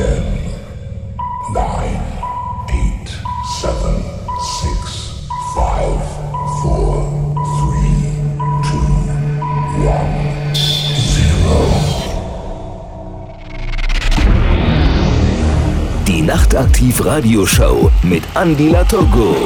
10, 9, 8, 7, 6, 5, 4, 3, 2, 1. Die nachtaktiv Radioshow mit Andi Latogo.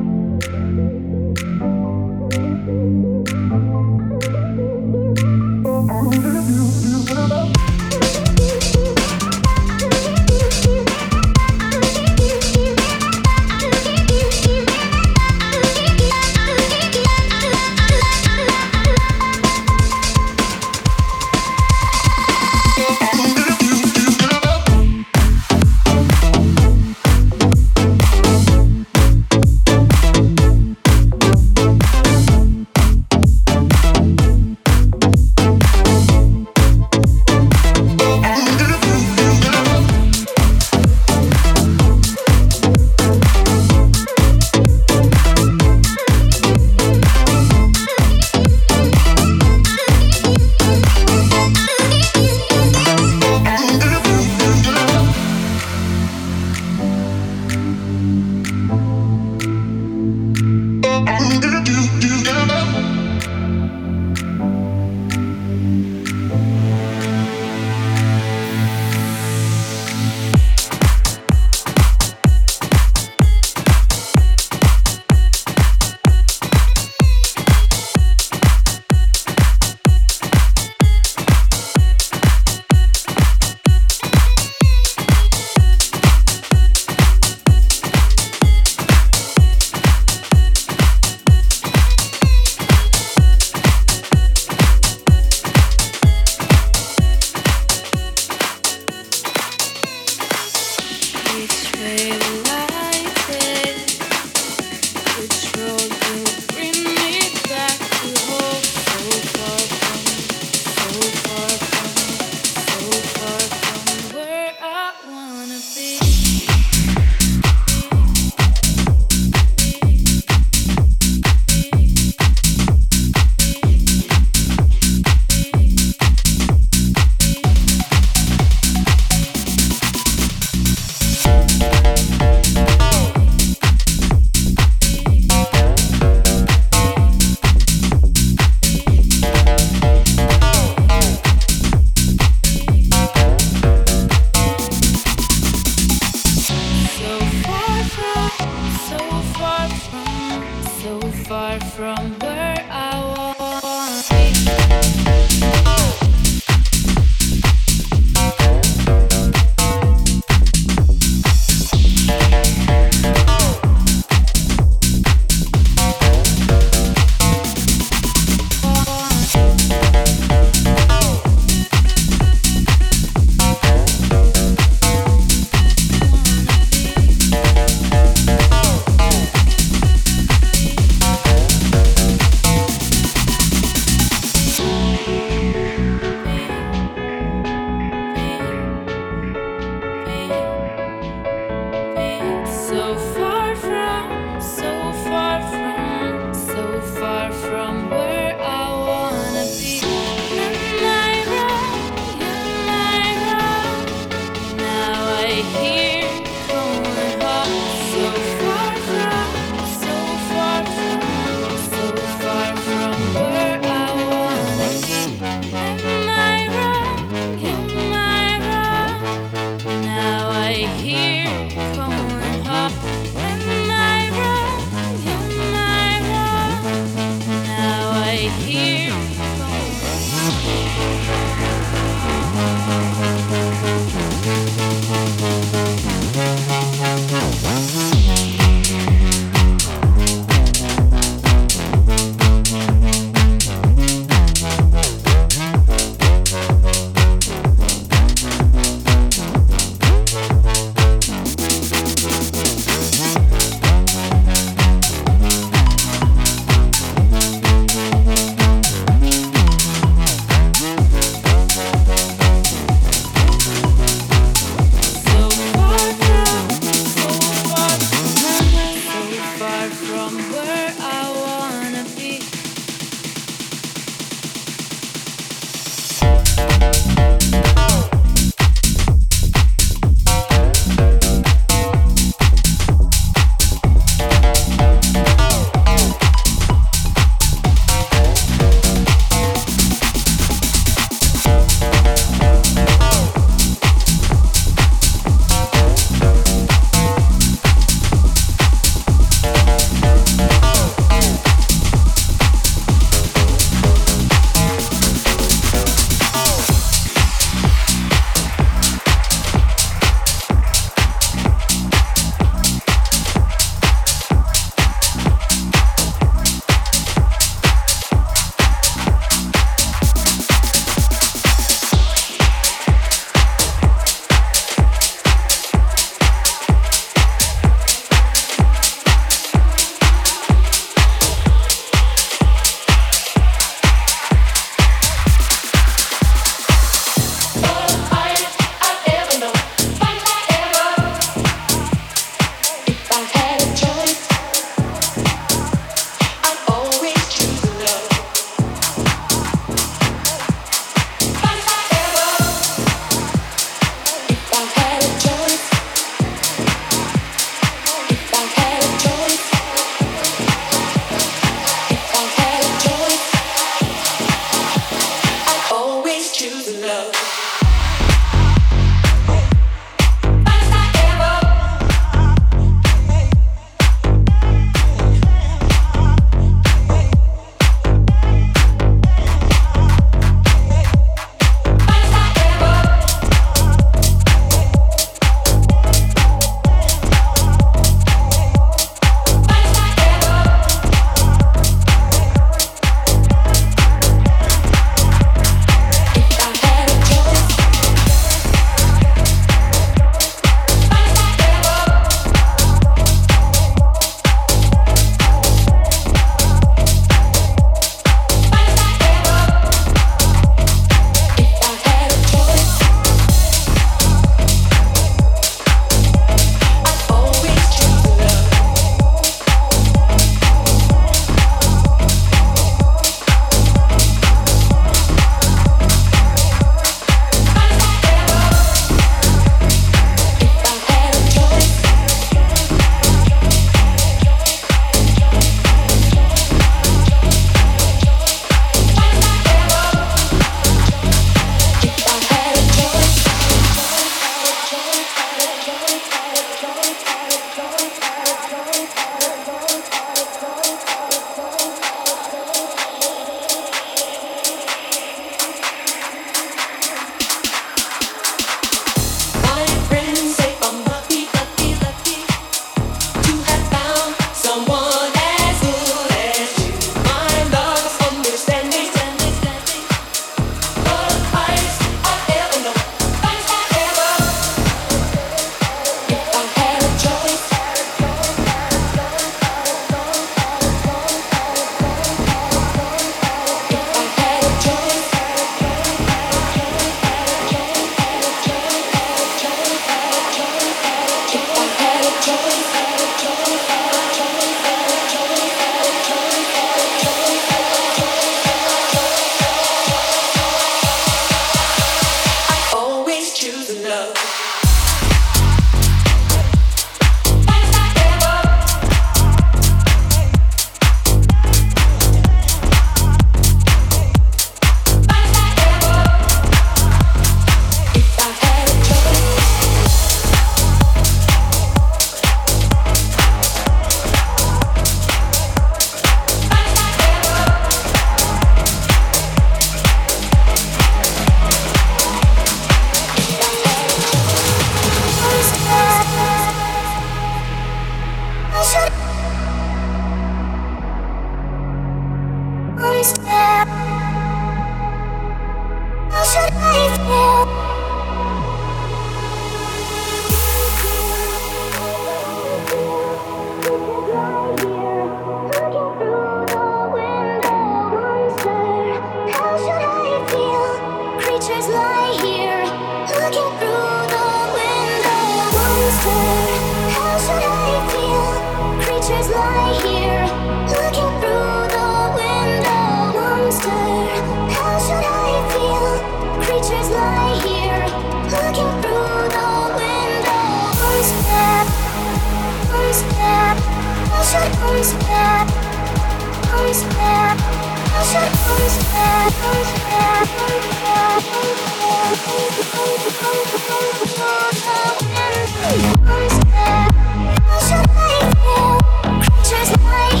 Creatures like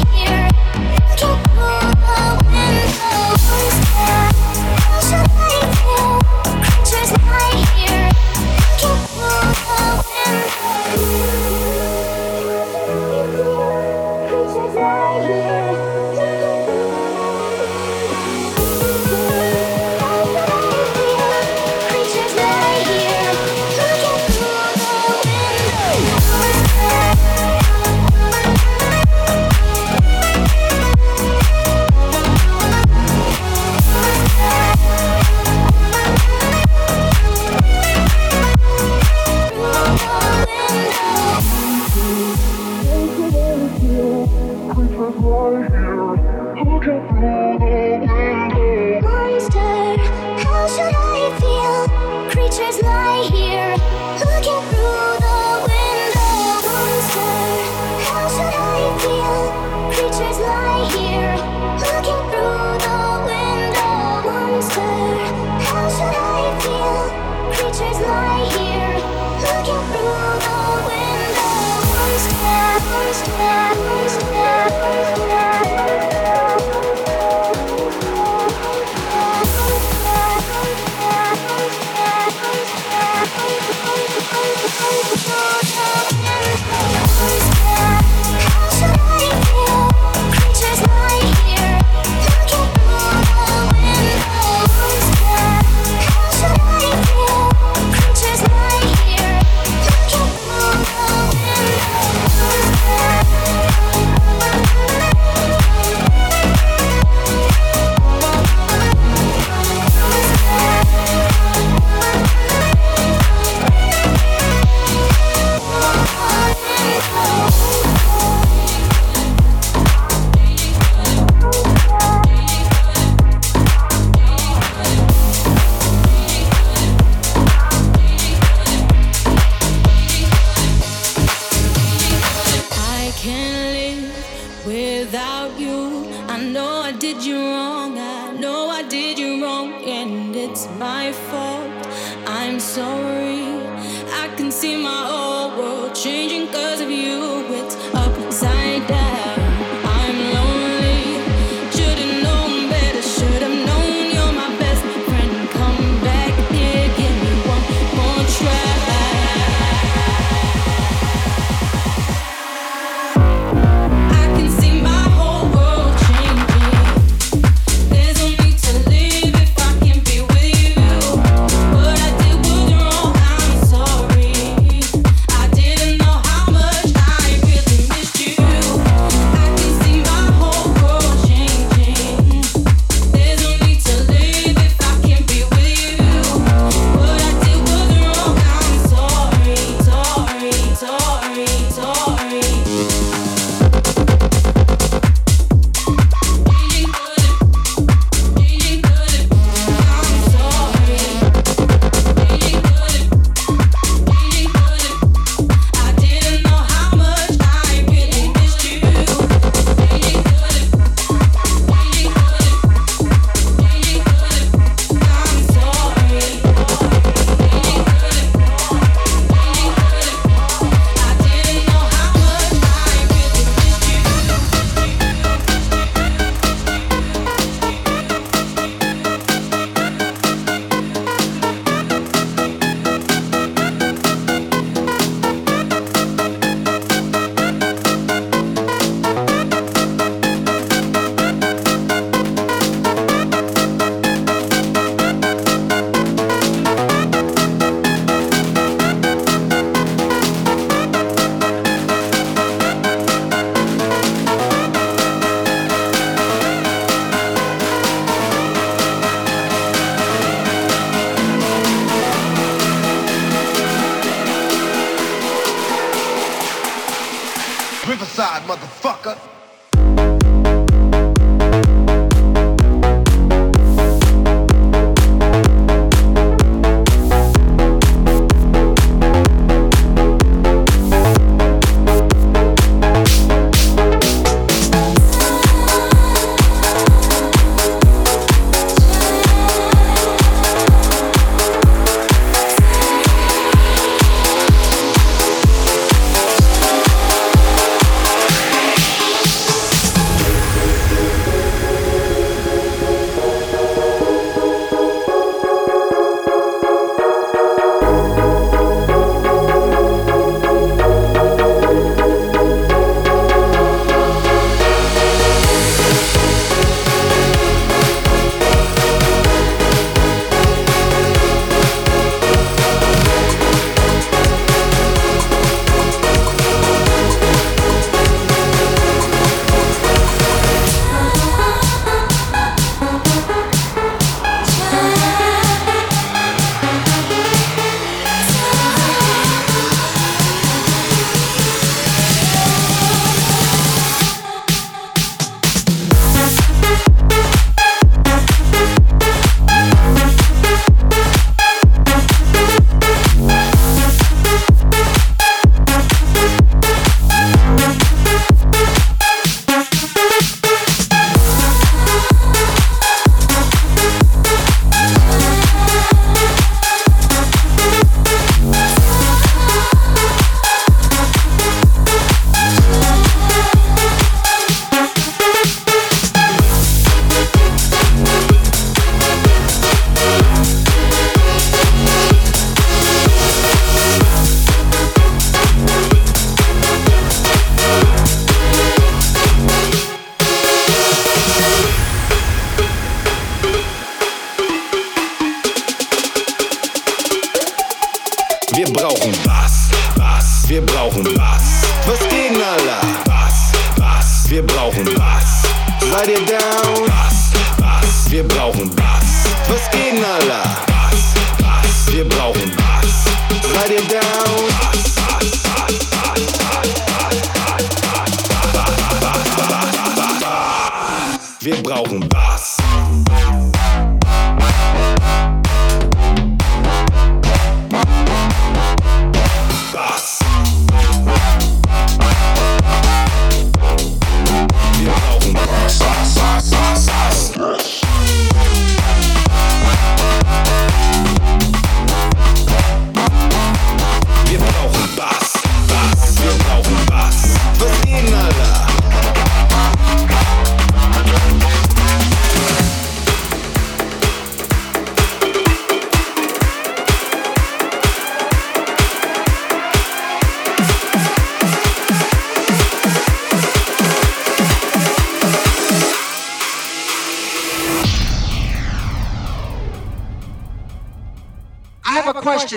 Wir brauchen Bass.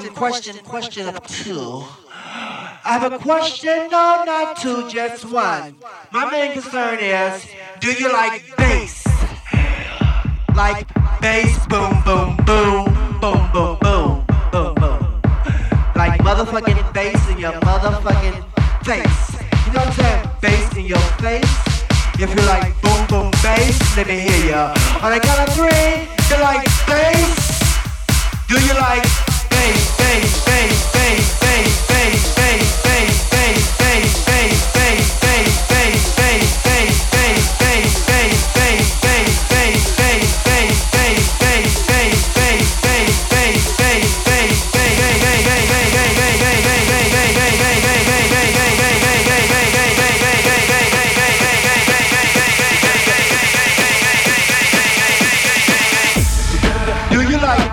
Question, question, question of two. I have a question, no, not two, just one. My main concern is, do you like bass? Like bass, boom, boom, boom, boom, boom, boom, boom, boom. Like motherfucking bass in your motherfucking face. You know what I'm saying? Bass in your face. If you like boom, boom, bass, let me hear ya. On the count of three, you like bass? Do you like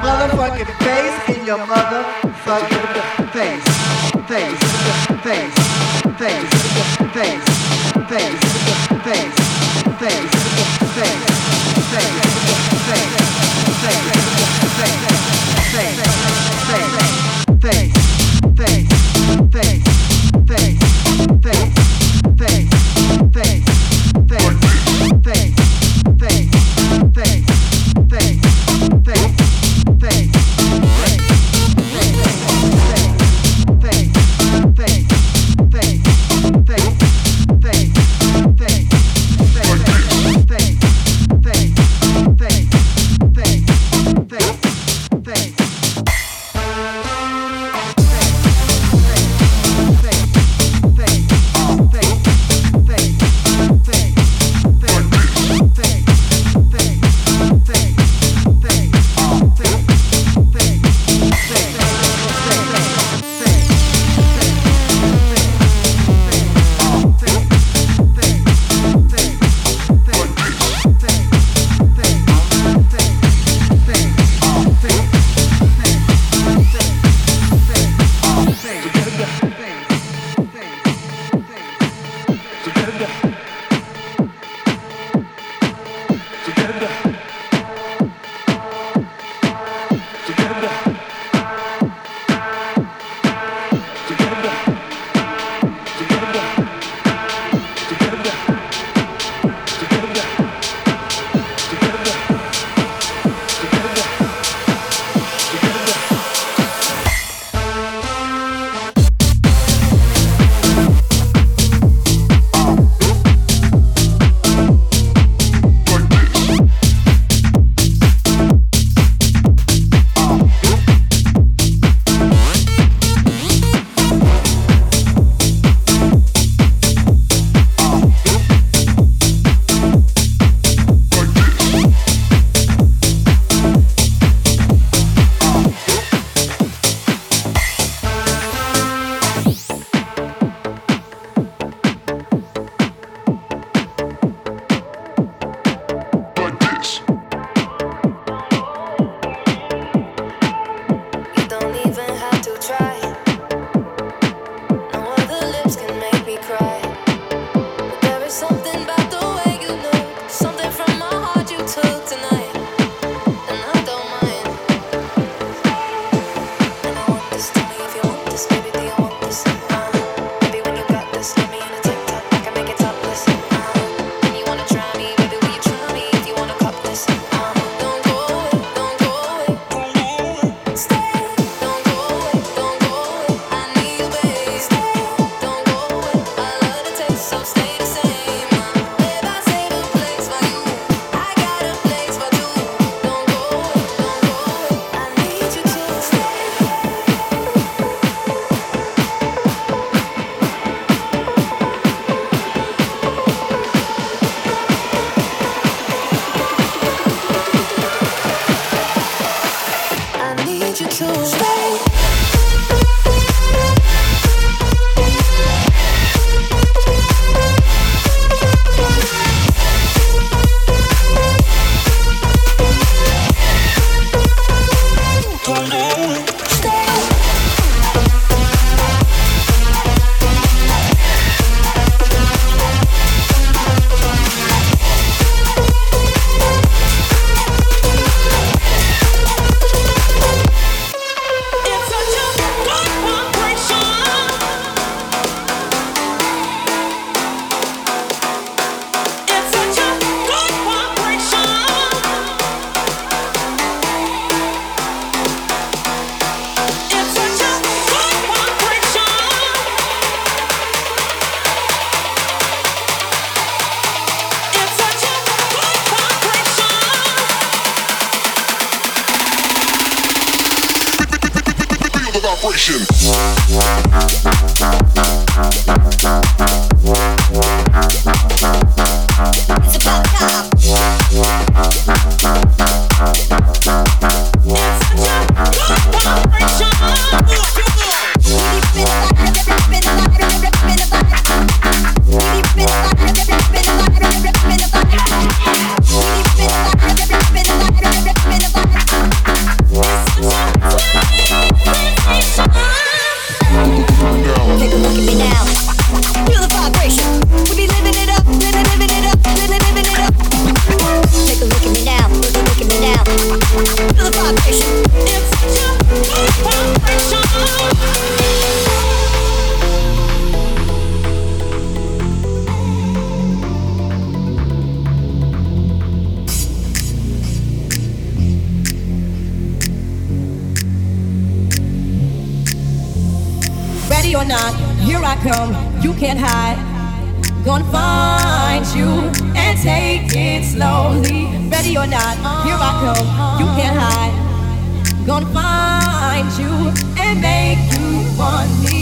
motherfucking face your motherfucking face? Face, face, face, face, face, face, face, face, face, face, face, You can't hide. Gonna find you and make you want me.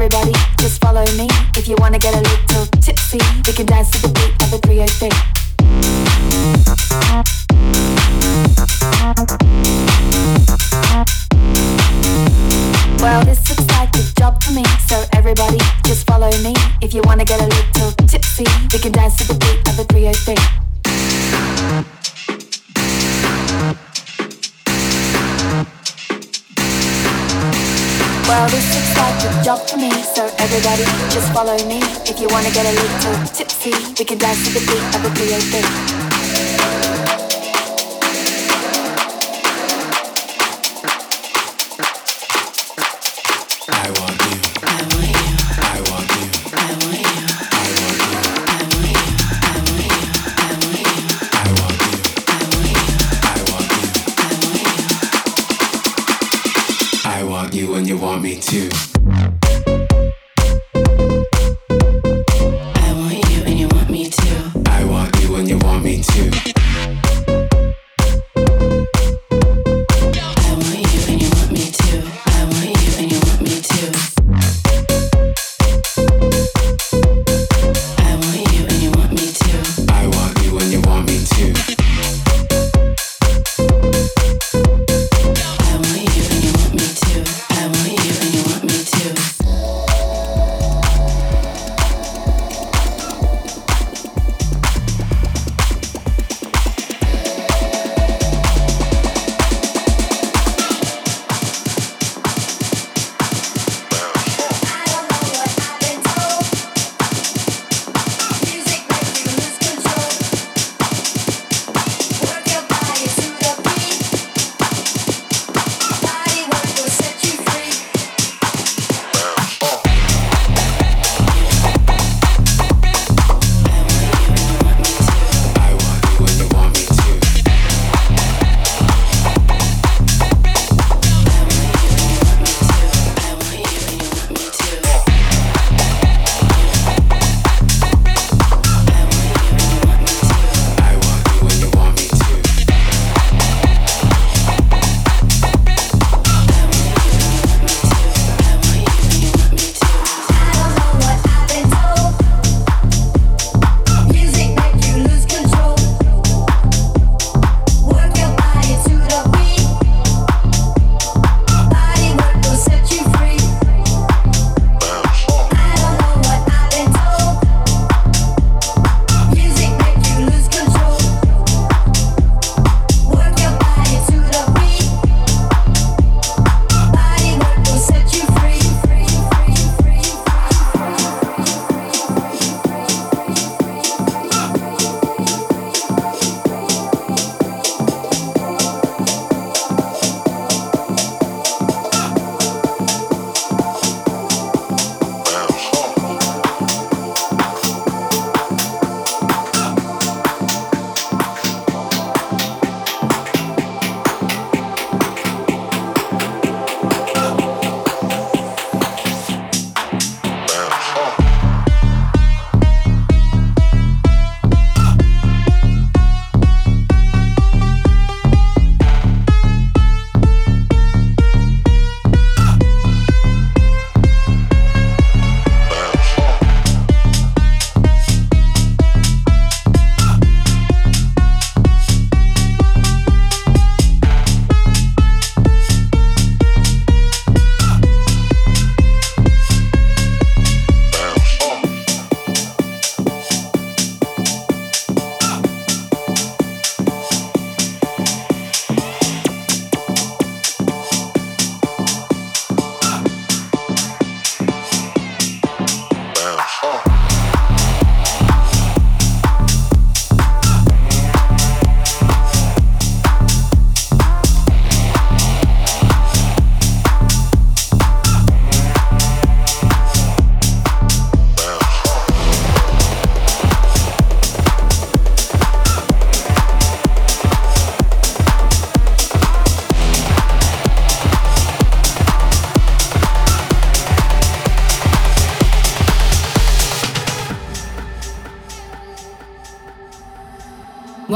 Everybody, just follow me. If you wanna get a little tipsy, we can dance to the beat of the 303. Everybody, just follow me if you wanna get a little tipsy. We can dance to the beat of a 303.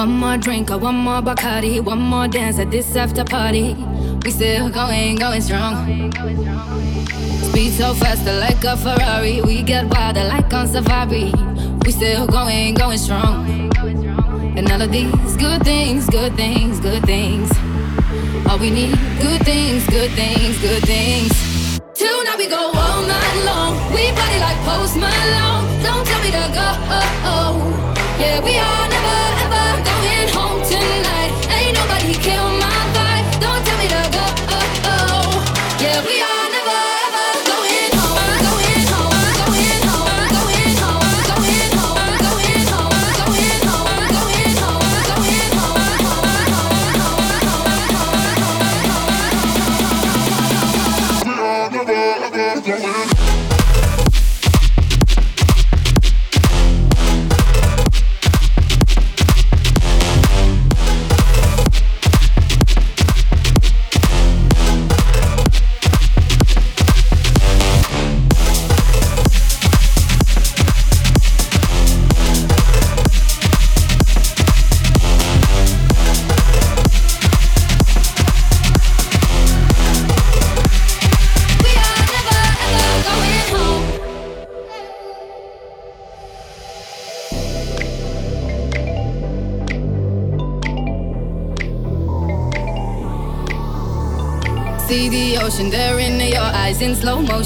One more drink or one more Bacardi. One more dance at this after party. We still going, going strong. Speed so faster like a Ferrari. We get wilder like on safari. We still going, going strong. And all of these good things, good things, good things. All we need, good things, good things, good things. Tonight we go all night long. We party like Post Malone. Don't tell me to go. Yeah, we are never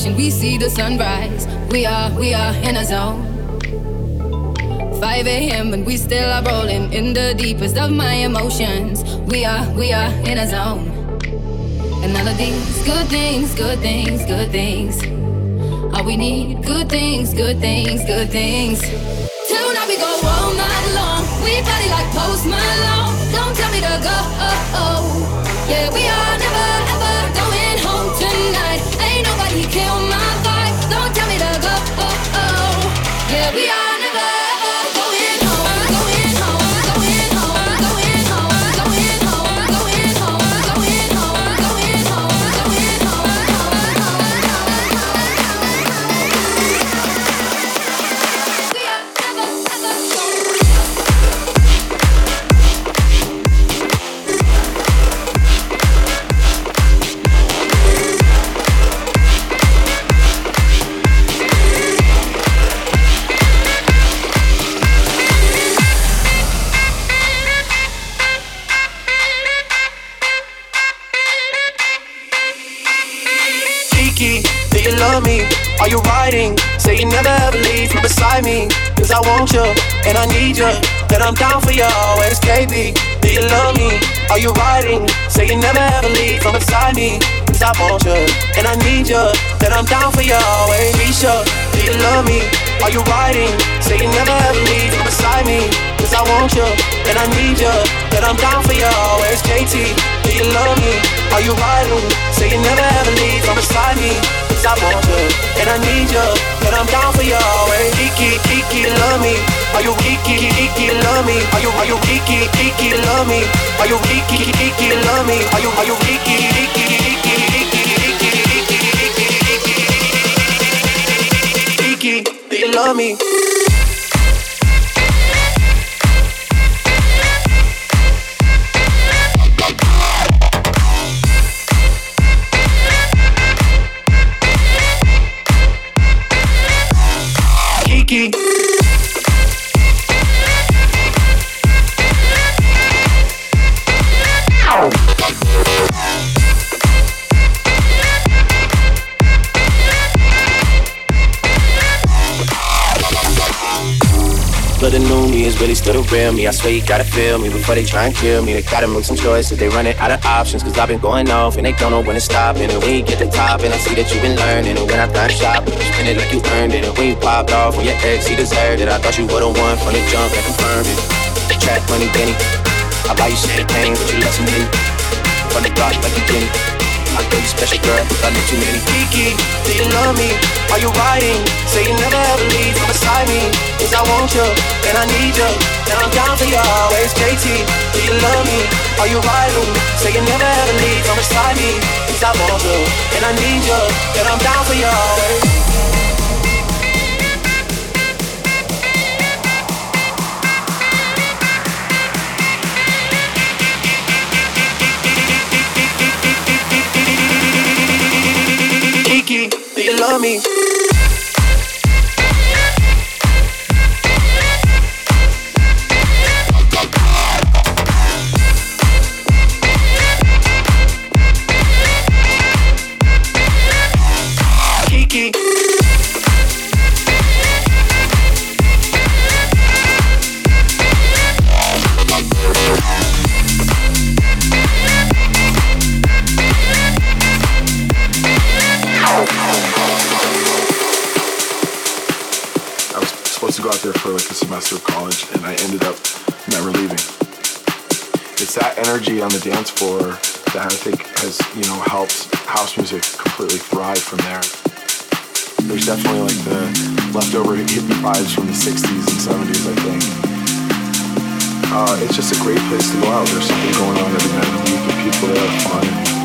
motion. We see the sunrise. We are, we are in a zone. 5 a.m. and we still are rolling in the deepest of my emotions. We are, we are in a zone. And all of these good things, good things, good things. All we need, good things, good things, good things. Tonight we go all night long. We party like Post Malone. Don't tell me to go. Yeah, we are never ever kill me. I'm down for you always, KB. Do you love me? Are you riding? Say you never ever leave from beside me. Cause I want you and I need you. That I'm down for you always. Risha, do you love me? Are you riding? Say you never ever leave from beside me. Cause I want you and I need you. That I'm down for you always. JT, do you love me? Are you riding? Say you never ever leave from beside me. Cause I want you and I need you. That I'm down for you always. Kiki, Kiki, love me. Are you Kiki, Kiki, love me? Are you, are you Kiki, Kiki, love me? Are you Kiki, Kiki, love me? Are you, are you Kiki, Kiki, Kiki, Kiki, do you love me? Kiki. Real me. I swear you gotta feel me before they try and kill me. They gotta make some choices. They running out of options. Cause I've been going off and they don't know when to stop. And you get the top, and I see that you've been learning. And when I time shop, you spend it like you earned it. And you popped off on your ex, he deserved it. I thought you were the one from the jump and confirmed it. Trap money, Benny. I buy you champagne, but you love some Henny. From the block like you Jenny. I know you special girl, I know too many. Kiki, do you love me? Are you riding? Say you never ever leave from beside me. Cause I want you, and I need you. And I'm down for you always. JT, do you love me? Are you riding? Say you never ever leave from beside me. Cause I want you, and I need you. And I'm down for you always. you love me. Leftover hippie vibes from the 60s and 70s, I think. Uh, it's just a great place to go out. There's something going on every night of the week, and people there are fun.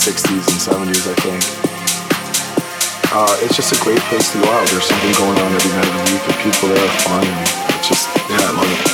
60s and 70s, I think. Uh, it's just a great place to go out. There's something going on every night of the week. The people there are fun. And it's just, yeah, I love it.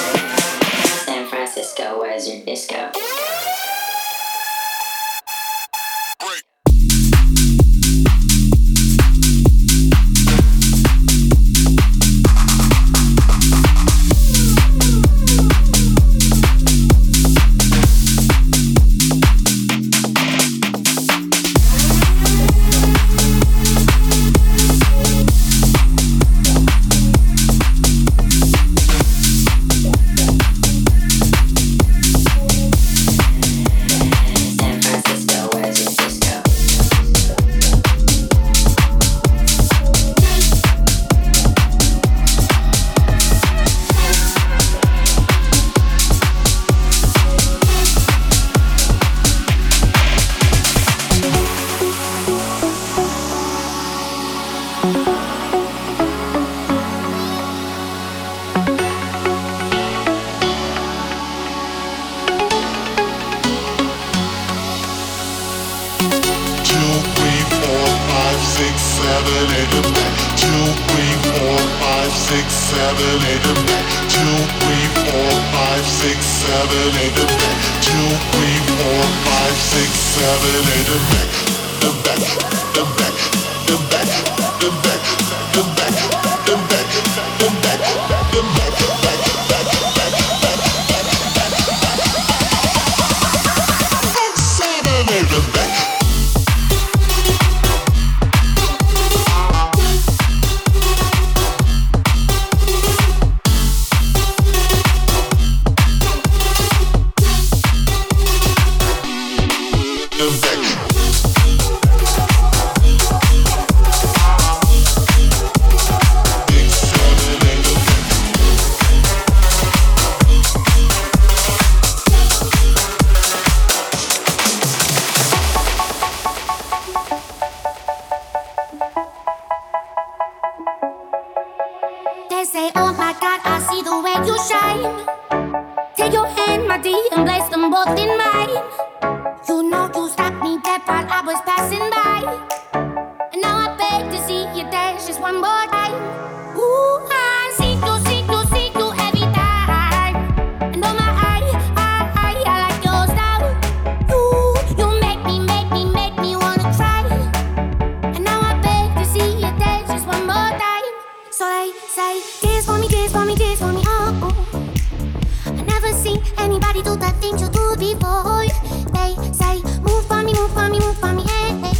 body do that thing you do before. They say, move for me, move for me, move for me, hey, hey.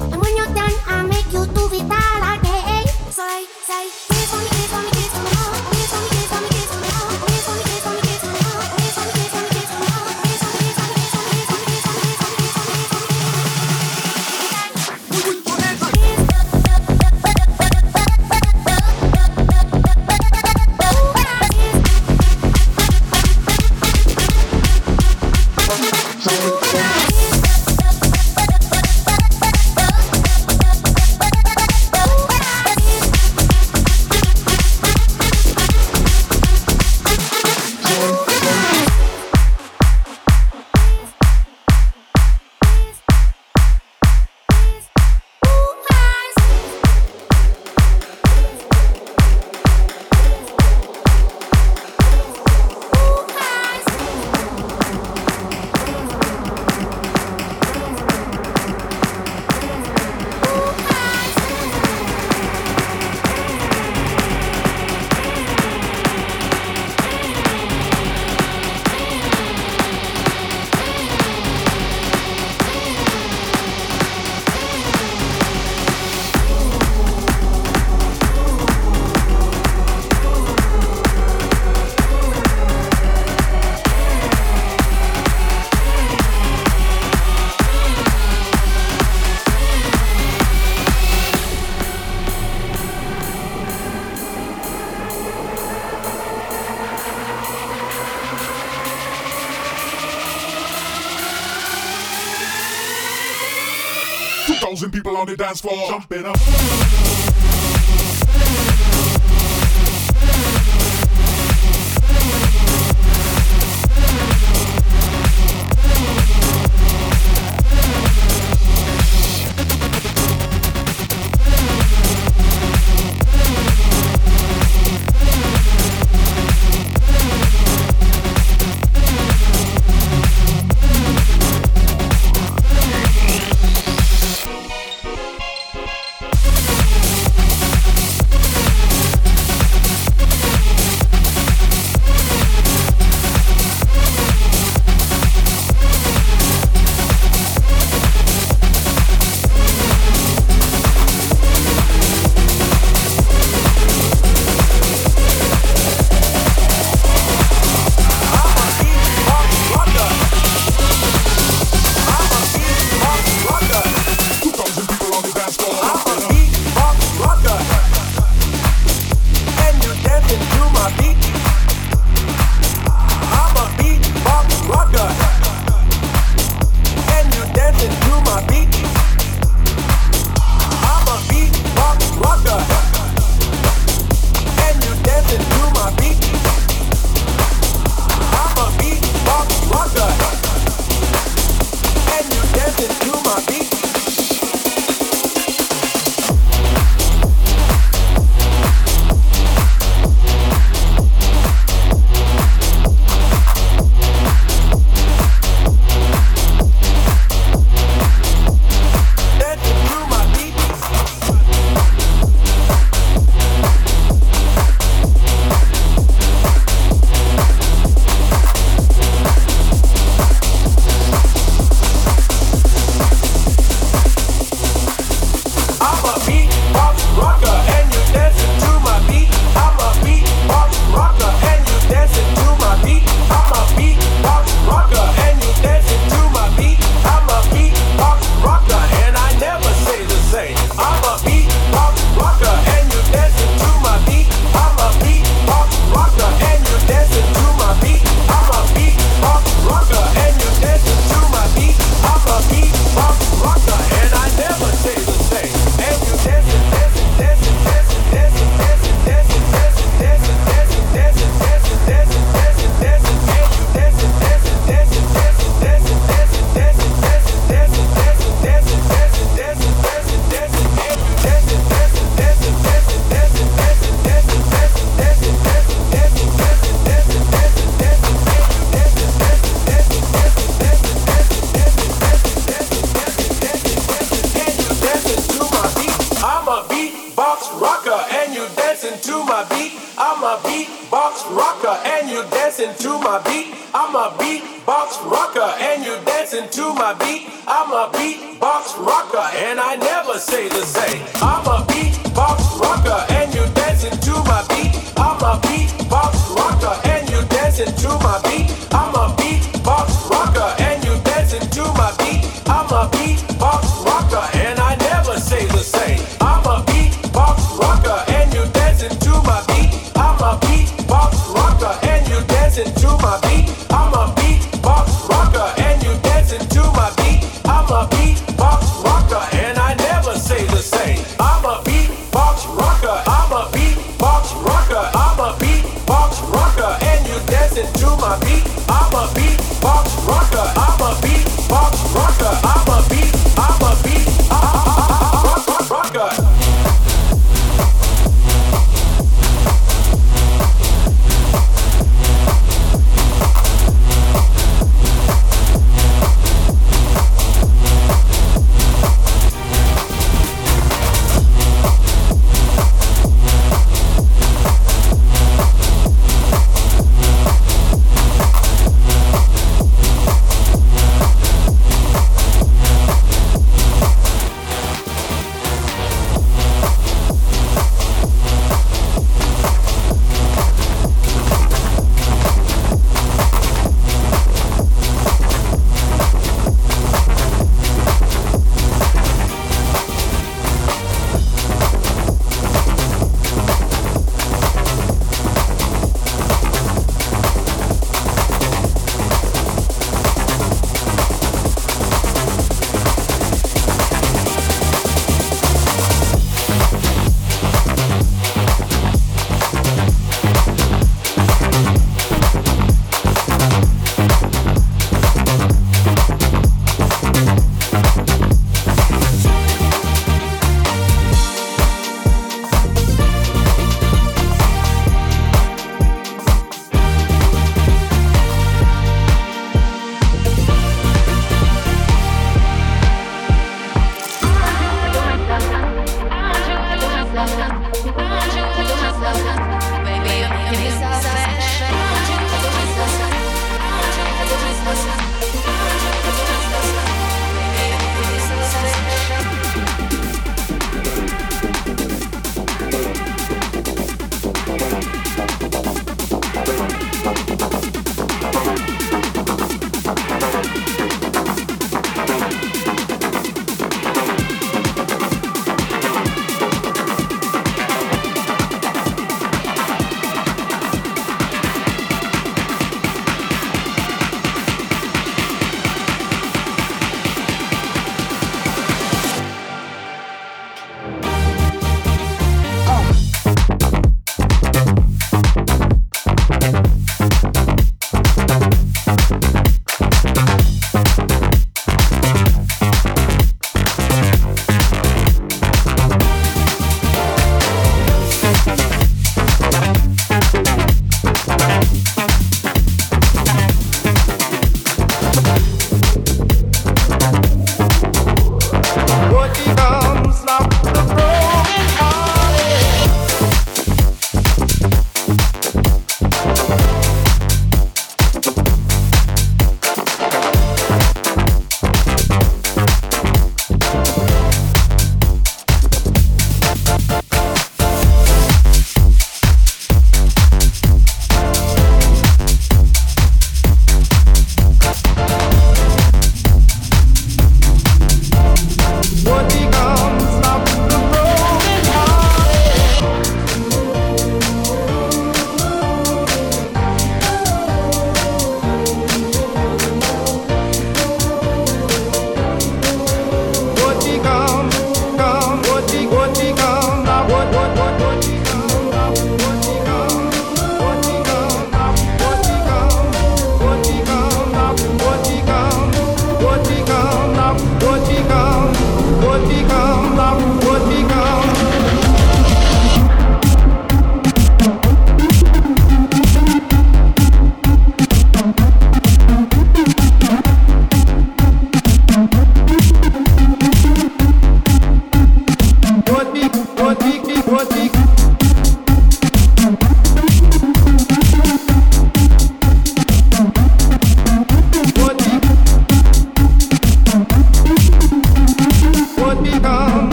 And when you're done, I make you do it. back. thousand people on the dance floor jumping up.